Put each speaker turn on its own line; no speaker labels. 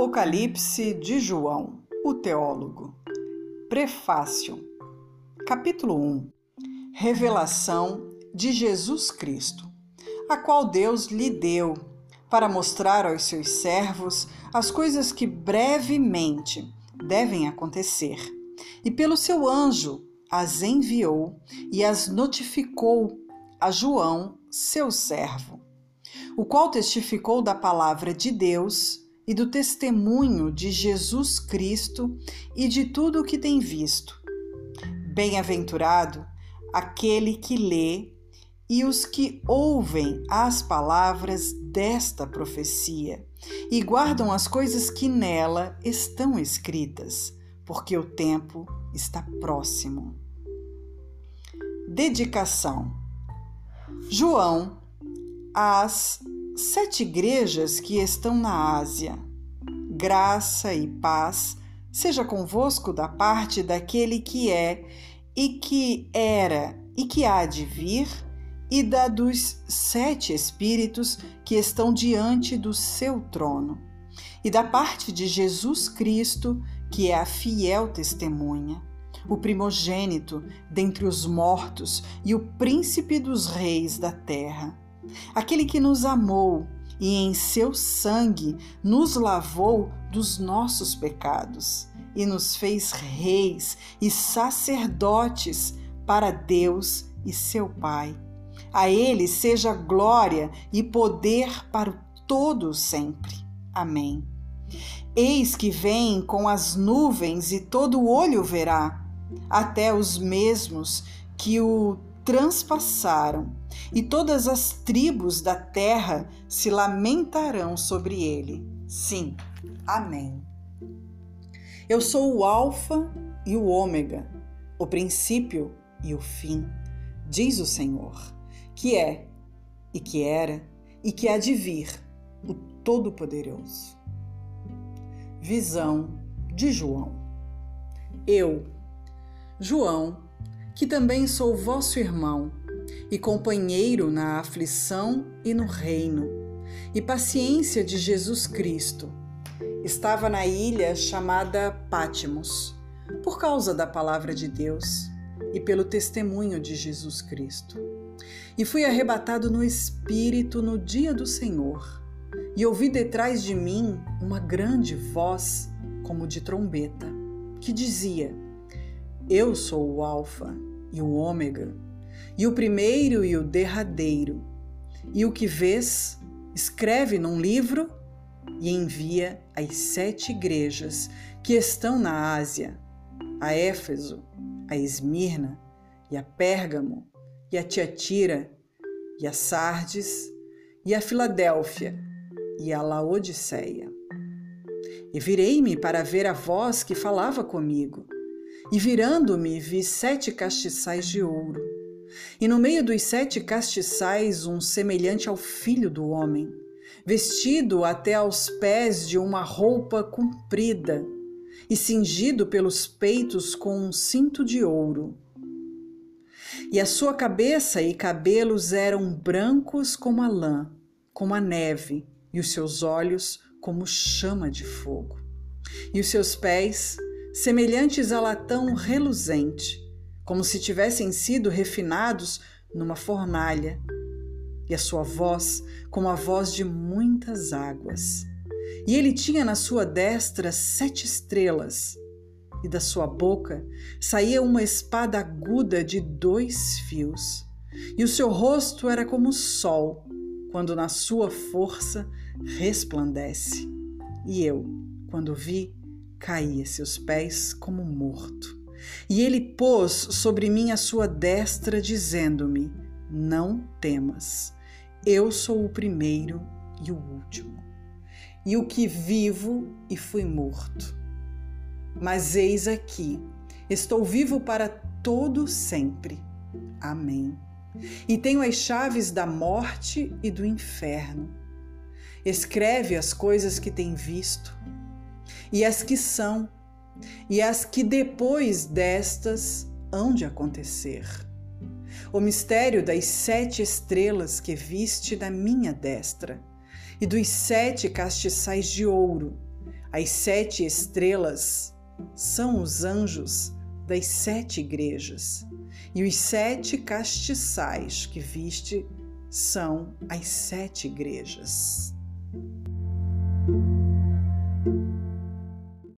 Apocalipse de João, o teólogo. Prefácio. Capítulo 1. Revelação de Jesus Cristo, a qual Deus lhe deu para mostrar aos seus servos as coisas que brevemente devem acontecer. E pelo seu anjo as enviou e as notificou a João, seu servo, o qual testificou da palavra de Deus e do testemunho de Jesus Cristo e de tudo o que tem visto. Bem-aventurado aquele que lê e os que ouvem as palavras desta profecia e guardam as coisas que nela estão escritas, porque o tempo está próximo. Dedicação. João, às sete igrejas que estão na Ásia. Graça e paz seja convosco da parte daquele que é e que era e que há de vir, e da dos sete espíritos que estão diante do seu trono, e da parte de Jesus Cristo, que é a fiel testemunha, o primogênito dentre os mortos e o príncipe dos reis da terra aquele que nos amou e em seu sangue nos lavou dos nossos pecados e nos fez reis e sacerdotes para Deus e seu Pai. A Ele seja glória e poder para todo sempre. Amém. Eis que vem com as nuvens e todo olho verá, até os mesmos que o transpassaram, e todas as tribos da terra se lamentarão sobre ele. Sim, amém. Eu sou o Alfa e o Ômega, o princípio e o fim, diz o Senhor, que é, e que era, e que há de vir, o Todo-Poderoso. Visão de João. Eu, João, que também sou vosso irmão e companheiro na aflição e no reino, e paciência de Jesus Cristo. Estava na ilha chamada Pátimos, por causa da palavra de Deus e pelo testemunho de Jesus Cristo. E fui arrebatado no Espírito no dia do Senhor, e ouvi detrás de mim uma grande voz, como de trombeta, que dizia: Eu sou o Alfa e o Ômega, e o primeiro e o derradeiro. E o que vês, escreve num livro e envia às sete igrejas que estão na Ásia, a Éfeso, a Esmirna, e a Pérgamo, e a Tiatira, e a Sardes, e a Filadélfia, e a Laodiceia. E virei-me para ver a voz que falava comigo e virando-me, vi sete castiçais de ouro. E no meio dos sete castiçais, um semelhante ao filho do homem, vestido até aos pés de uma roupa comprida e cingido pelos peitos com um cinto de ouro. E a sua cabeça e cabelos eram brancos como a lã, como a neve, e os seus olhos como chama de fogo. E os seus pés semelhantes a latão reluzente, como se tivessem sido refinados numa fornalha, e a sua voz como a voz de muitas águas. E ele tinha na sua destra sete estrelas, e da sua boca saía uma espada aguda de dois fios, e o seu rosto era como o sol, quando na sua força resplandece. E eu, quando vi, caí a seus pés como morto. E ele pôs sobre mim a sua destra, dizendo-me: Não temas, eu sou o primeiro e o último, e o que vivo e fui morto. Mas eis aqui, estou vivo para todo sempre. Amém. E tenho as chaves da morte e do inferno. Escreve as coisas que tem visto e as que são, e as que depois destas hão de acontecer. O mistério das sete estrelas que viste da minha destra, e dos sete castiçais de ouro. As sete estrelas são os anjos das sete igrejas, e os sete castiçais que viste são as sete igrejas.